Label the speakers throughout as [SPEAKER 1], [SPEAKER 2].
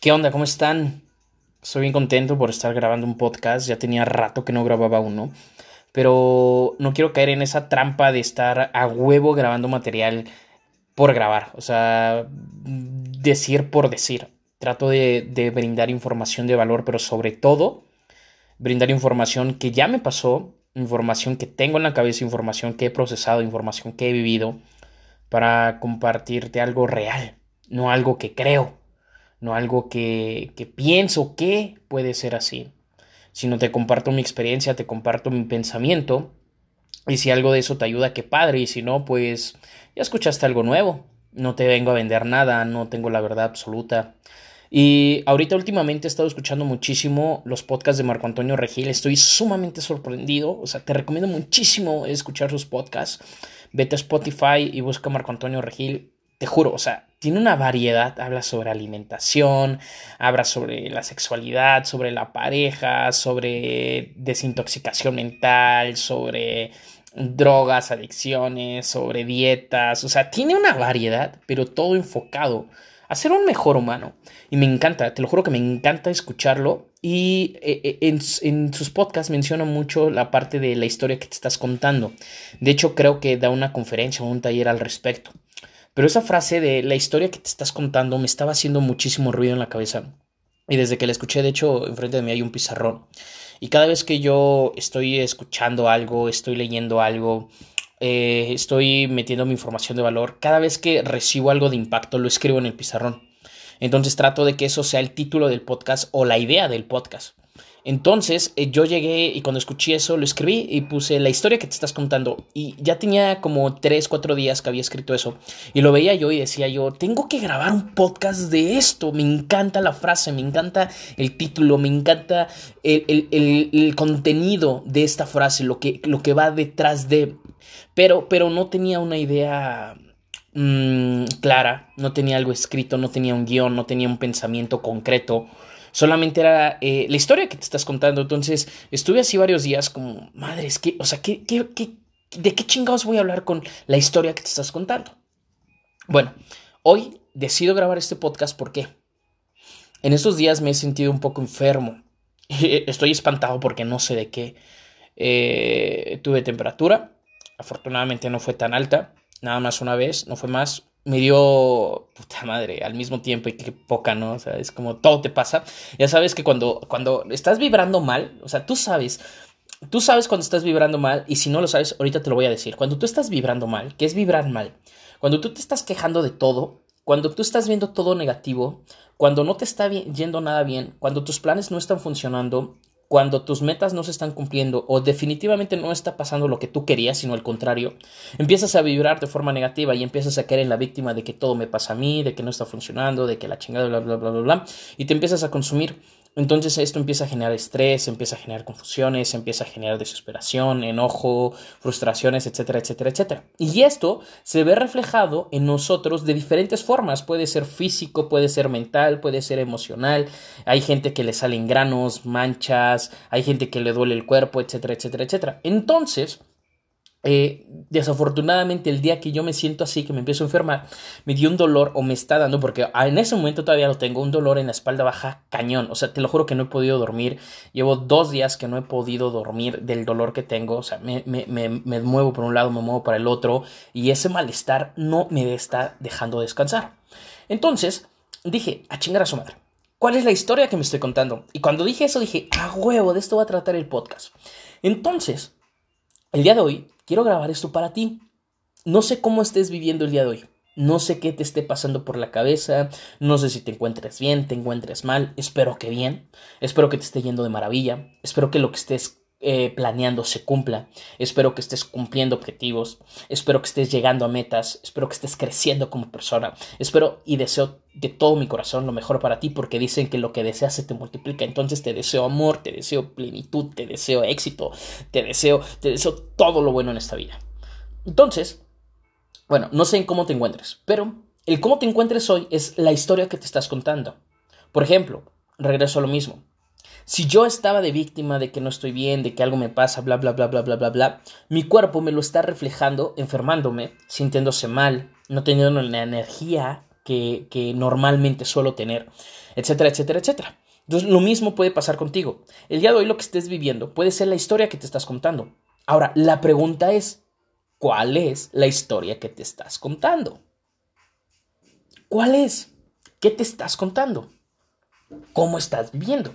[SPEAKER 1] ¿Qué onda? ¿Cómo están? Estoy bien contento por estar grabando un podcast. Ya tenía rato que no grababa uno. Pero no quiero caer en esa trampa de estar a huevo grabando material por grabar. O sea, decir por decir. Trato de, de brindar información de valor, pero sobre todo brindar información que ya me pasó, información que tengo en la cabeza, información que he procesado, información que he vivido, para compartirte algo real, no algo que creo no algo que, que pienso que puede ser así, sino te comparto mi experiencia, te comparto mi pensamiento, y si algo de eso te ayuda, qué padre, y si no, pues ya escuchaste algo nuevo, no te vengo a vender nada, no tengo la verdad absoluta. Y ahorita últimamente he estado escuchando muchísimo los podcasts de Marco Antonio Regil. Estoy sumamente sorprendido. O sea, te recomiendo muchísimo escuchar sus podcasts. Vete a Spotify y busca Marco Antonio Regil te juro, o sea, tiene una variedad, habla sobre alimentación, habla sobre la sexualidad, sobre la pareja, sobre desintoxicación mental, sobre drogas, adicciones, sobre dietas, o sea, tiene una variedad, pero todo enfocado a ser un mejor humano. Y me encanta, te lo juro que me encanta escucharlo. Y eh, eh, en, en, sus podcasts menciona mucho la parte de la historia que te estás contando. De hecho, creo que da una conferencia o un taller al respecto. Pero esa frase de la historia que te estás contando me estaba haciendo muchísimo ruido en la cabeza. Y desde que la escuché, de hecho, enfrente de mí hay un pizarrón. Y cada vez que yo estoy escuchando algo, estoy leyendo algo, eh, estoy metiendo mi información de valor, cada vez que recibo algo de impacto, lo escribo en el pizarrón. Entonces trato de que eso sea el título del podcast o la idea del podcast. Entonces eh, yo llegué y cuando escuché eso lo escribí y puse la historia que te estás contando. Y ya tenía como 3, 4 días que había escrito eso. Y lo veía yo y decía yo, tengo que grabar un podcast de esto. Me encanta la frase, me encanta el título, me encanta el, contenido de esta frase, lo que, lo que va detrás de... Pero, pero no tenía una idea mm, clara, no tenía algo escrito, no tenía un guion, no tenía un pensamiento concreto solamente era eh, la historia que te estás contando. Entonces estuve así varios días como, madre, es que, o sea, ¿qué, qué, qué, ¿de qué chingados voy a hablar con la historia que te estás contando? Bueno, hoy decido grabar este podcast porque en estos días me he sentido un poco enfermo. Estoy espantado porque no sé de qué. Eh, tuve temperatura, afortunadamente no fue tan alta, nada más una vez, no fue más me dio puta madre al mismo tiempo y qué poca, ¿no? O sea, es como todo te pasa. Ya sabes que cuando, cuando estás vibrando mal, o sea, tú sabes, tú sabes cuando estás vibrando mal y si no lo sabes, ahorita te lo voy a decir. Cuando tú estás vibrando mal, ¿qué es vibrar mal? Cuando tú te estás quejando de todo, cuando tú estás viendo todo negativo, cuando no te está yendo nada bien, cuando tus planes no están funcionando, cuando tus metas no se están cumpliendo o definitivamente no está pasando lo que tú querías, sino al contrario, empiezas a vibrar de forma negativa y empiezas a caer en la víctima de que todo me pasa a mí, de que no está funcionando, de que la chingada, bla, bla, bla, bla, y te empiezas a consumir entonces esto empieza a generar estrés, empieza a generar confusiones, empieza a generar desesperación, enojo, frustraciones, etcétera, etcétera, etcétera. Y esto se ve reflejado en nosotros de diferentes formas. Puede ser físico, puede ser mental, puede ser emocional. Hay gente que le salen granos, manchas, hay gente que le duele el cuerpo, etcétera, etcétera, etcétera. Entonces, eh, desafortunadamente el día que yo me siento así, que me empiezo a enfermar, me dio un dolor o me está dando, porque en ese momento todavía lo tengo, un dolor en la espalda baja cañón. O sea, te lo juro que no he podido dormir. Llevo dos días que no he podido dormir del dolor que tengo. O sea, me, me, me, me muevo por un lado, me muevo para el otro y ese malestar no me está dejando descansar. Entonces dije, a chingar a su madre. ¿Cuál es la historia que me estoy contando? Y cuando dije eso dije, a huevo, de esto va a tratar el podcast. Entonces, el día de hoy quiero grabar esto para ti. No sé cómo estés viviendo el día de hoy. No sé qué te esté pasando por la cabeza, no sé si te encuentres bien, te encuentres mal, espero que bien, espero que te esté yendo de maravilla, espero que lo que estés eh, planeando se cumpla, espero que estés cumpliendo objetivos, espero que estés llegando a metas, espero que estés creciendo como persona, espero y deseo de todo mi corazón lo mejor para ti porque dicen que lo que deseas se te multiplica, entonces te deseo amor, te deseo plenitud, te deseo éxito, te deseo, te deseo todo lo bueno en esta vida. Entonces, bueno, no sé en cómo te encuentres, pero el cómo te encuentres hoy es la historia que te estás contando. Por ejemplo, regreso a lo mismo. Si yo estaba de víctima de que no estoy bien, de que algo me pasa, bla, bla, bla, bla, bla, bla, bla, mi cuerpo me lo está reflejando, enfermándome, sintiéndose mal, no teniendo la energía que, normalmente suelo tener, etcétera, etcétera, etcétera. Entonces, lo mismo puede pasar contigo. El día de hoy lo que estés viviendo puede ser la historia que te estás contando. Ahora, la pregunta es, ¿cuál es la historia que te estás contando? ¿Cuál es? ¿Qué te estás contando? ¿Cómo estás viviendo?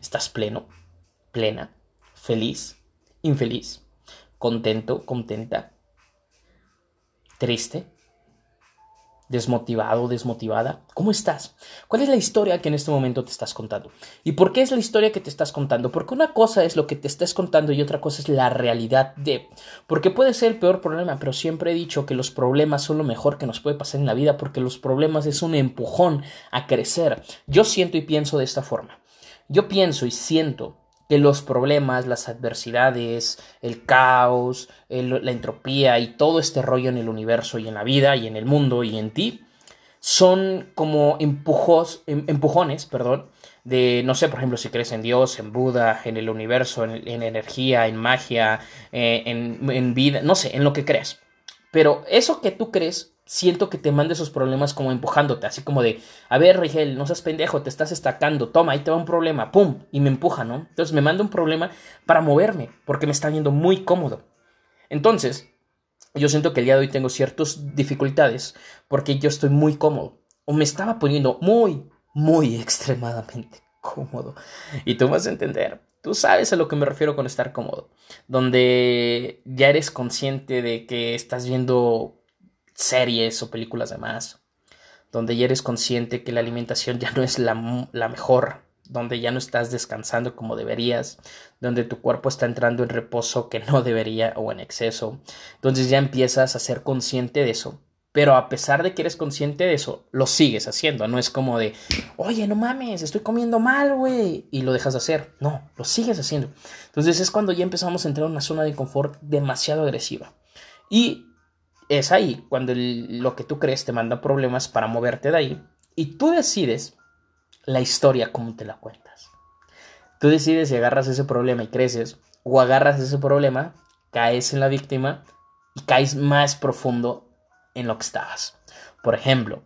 [SPEAKER 1] ¿Estás pleno? ¿Plena? ¿Feliz? ¿Infeliz? ¿Contento? ¿Contenta? ¿Triste? Desmotivado, desmotivada? ¿Cómo estás? ¿Cuál es la historia que en este momento te estás contando? ¿Y por qué es la historia que te estás contando? Porque una cosa es lo que te estás contando y otra cosa es la realidad de... Porque puede ser el peor problema, pero siempre he dicho que los problemas son lo mejor que nos puede pasar en la vida porque los problemas es un empujón a crecer. Yo siento y pienso de esta forma. Yo pienso y siento que los problemas, las adversidades, el caos, la entropía y todo este rollo en el universo y en la vida y en el mundo y en ti son como empujos, em, empujones, perdón, de, no sé, por ejemplo, si crees en Dios, en Buda, en el universo, en, energía, en magia, eh, en, en vida, no sé, en lo que creas. Pero eso que tú crees siento que te manda esos problemas como empujándote, así como de, a ver, Rigel, no seas pendejo, te estás estacando, toma, ahí te va un problema, pum, y me empuja, ¿no? Entonces me manda un problema para moverme, porque me está viendo muy cómodo. Entonces, yo siento que el día de hoy tengo ciertas dificultades, porque yo estoy muy cómodo, o me estaba poniendo muy, muy extremadamente cómodo. Y tú vas a entender, tú sabes a lo que me refiero con estar cómodo, donde ya eres consciente de que estás viendo series o películas de más, donde ya eres consciente que la alimentación ya no es la, la mejor, donde ya no estás descansando como deberías, donde tu cuerpo está entrando en reposo que no debería o en exceso. Entonces ya empiezas a ser consciente de eso. Pero a pesar de que eres consciente de eso, lo sigues haciendo. No es como de, oye, no mames, estoy comiendo mal, güey. Y lo dejas de hacer. No, lo sigues haciendo. Entonces es cuando ya empezamos a entrar en una zona de confort demasiado agresiva. Y es ahí cuando lo que tú crees te manda problemas para moverte de ahí y tú decides la historia como te la cuentas. Tú decides si agarras ese problema y creces o agarras ese problema, caes en la víctima y caes más profundo en lo que estabas. Por ejemplo,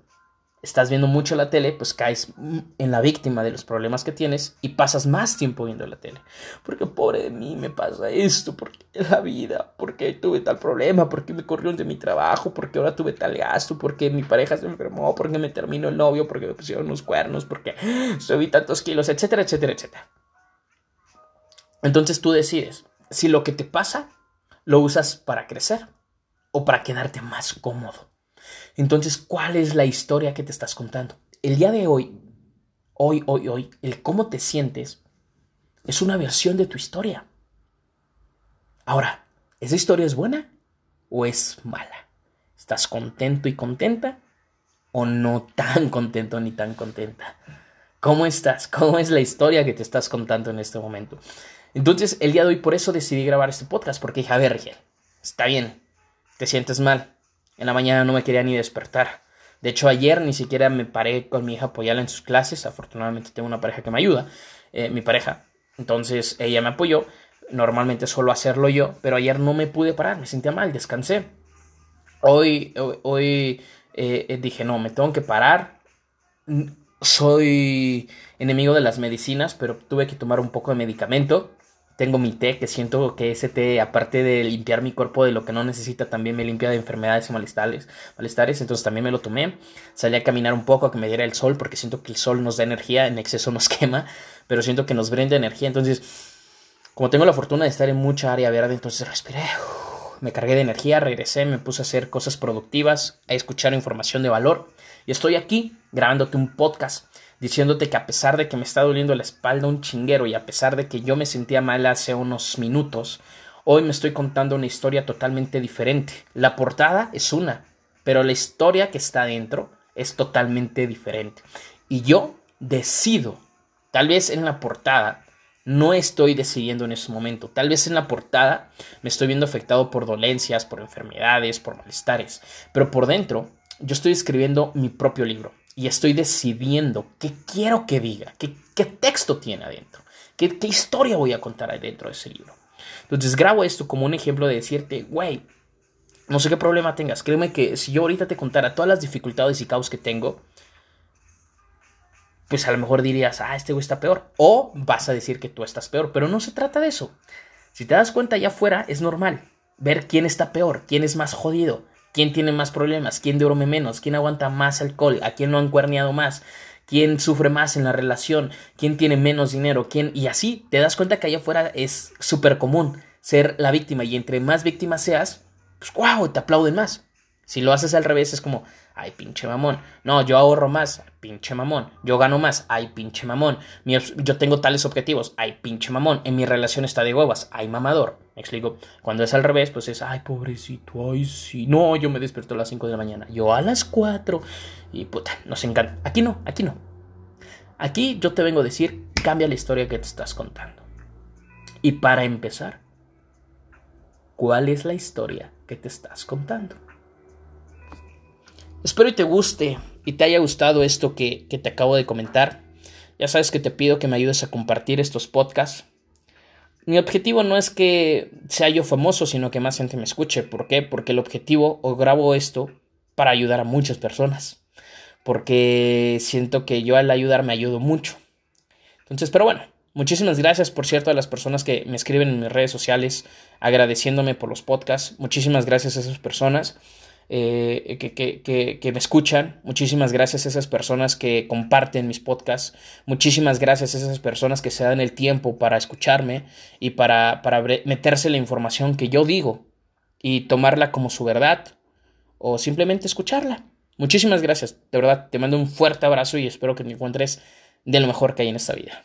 [SPEAKER 1] estás viendo mucho la tele, pues caes en la víctima de los problemas que tienes y pasas más tiempo viendo la tele. Porque pobre de mí me pasa esto, porque la vida, porque tuve tal problema, porque me corrieron de mi trabajo, porque ahora tuve tal gasto, porque mi pareja se enfermó, porque me terminó el novio, porque me pusieron unos cuernos, porque subí tantos kilos, etcétera, etcétera, etcétera. Entonces tú decides si lo que te pasa lo usas para crecer o para quedarte más cómodo. Entonces, ¿cuál es la historia que te estás contando? El día de hoy, hoy, hoy, hoy, el cómo te sientes es una versión de tu historia. Ahora, ¿esa historia es buena o es mala? ¿Estás contento y contenta o no tan contento ni tan contenta? ¿Cómo estás? ¿Cómo es la historia que te estás contando en este momento? Entonces, el día de hoy por eso decidí grabar este podcast, porque dije, a ver, Rigel, está bien, te sientes mal, en la mañana no me quería ni despertar. De hecho, ayer ni siquiera me paré con mi hija a apoyarla en sus clases. Afortunadamente tengo una pareja que me ayuda, eh, mi pareja. Entonces ella me apoyó. Normalmente suelo hacerlo yo, pero ayer no me pude parar, me sentía mal, descansé. Hoy, hoy, eh, eh, dije, no, me tengo que parar. Soy enemigo de las medicinas, pero tuve que tomar un poco de medicamento tengo mi té, que siento que ese té, aparte de limpiar mi cuerpo de lo que no necesita, también me limpia de enfermedades y malestares. entonces también me lo tomé. Salí a caminar un poco a que me diera el sol, porque siento que el sol nos da energía, en exceso nos quema, pero siento que nos brinda energía. Entonces, como tengo la fortuna de estar en mucha área verde, entonces respiré, me cargué de energía, regresé, me puse a hacer cosas productivas, a escuchar información de valor. Y estoy aquí grabándote un podcast diciéndote que a pesar de que me está doliendo la espalda un chinguero y a pesar de que yo me sentía mal hace unos minutos, hoy me estoy contando una historia totalmente diferente. La portada es una, pero la historia que está dentro es totalmente diferente. Y yo decido, tal vez en la portada, no estoy decidiendo en ese momento. Tal vez en la portada me estoy viendo afectado por dolencias, por enfermedades, por malestares, pero por dentro yo estoy escribiendo mi propio libro y estoy decidiendo qué quiero que diga, qué, qué texto tiene adentro, qué, qué historia voy a contar adentro de ese libro. Entonces grabo esto como un ejemplo de decirte, güey, No sé qué problema tengas. Créeme que si yo ahorita te contara todas las dificultades y caos que tengo, pues a lo mejor dirías, ah, este güey está peor. O vas a decir que tú estás peor. Pero no se trata de eso. Si te das cuenta allá afuera, es normal ver quién está peor, quién es más jodido, quién tiene más problemas, quién duerme menos, quién aguanta más alcohol, a quién no han cuerneado más, quién sufre más en la relación, quién tiene menos dinero, quién. Y así te das cuenta que allá afuera es súper común ser la víctima. Y entre más víctima seas, pues wow, te aplauden más. Si lo haces al revés, es como, ay, pinche mamón. No, yo ahorro más, pinche mamón. Yo gano más, ay, pinche mamón. yo tengo tales objetivos, ay, pinche mamón. En mi relación está de huevas, ay, mamador. Me explico. Cuando es al revés, pues es, ay, pobrecito, ay, sí. No, yo me despierto a las 5 de la mañana, yo a las 4. Y puta, nos encanta. Aquí no, aquí no. Aquí yo te vengo a decir, cambia la historia que te estás contando. Y para empezar, ¿cuál es la historia que te estás contando? Espero y te guste y te haya gustado esto que, te acabo de comentar. Ya sabes que te pido que me ayudes a compartir estos podcasts. Mi objetivo no es que sea yo famoso, sino que más gente me escuche. ¿Por qué? Porque el objetivo, o grabo esto para ayudar a muchas personas. Porque siento que yo al ayudar me ayudo mucho. Entonces, pero bueno, muchísimas gracias, por cierto, a las personas que me escriben en mis redes sociales agradeciéndome por los podcasts. Muchísimas gracias a esas personas. Eh, que, me escuchan. Muchísimas gracias a esas personas que comparten mis podcasts. Muchísimas gracias a esas personas que se dan el tiempo para escucharme y para, para meterse la información que yo digo y tomarla como su verdad o simplemente escucharla. Muchísimas gracias. De verdad, te mando un fuerte abrazo y espero que me encuentres de lo mejor que hay en esta vida.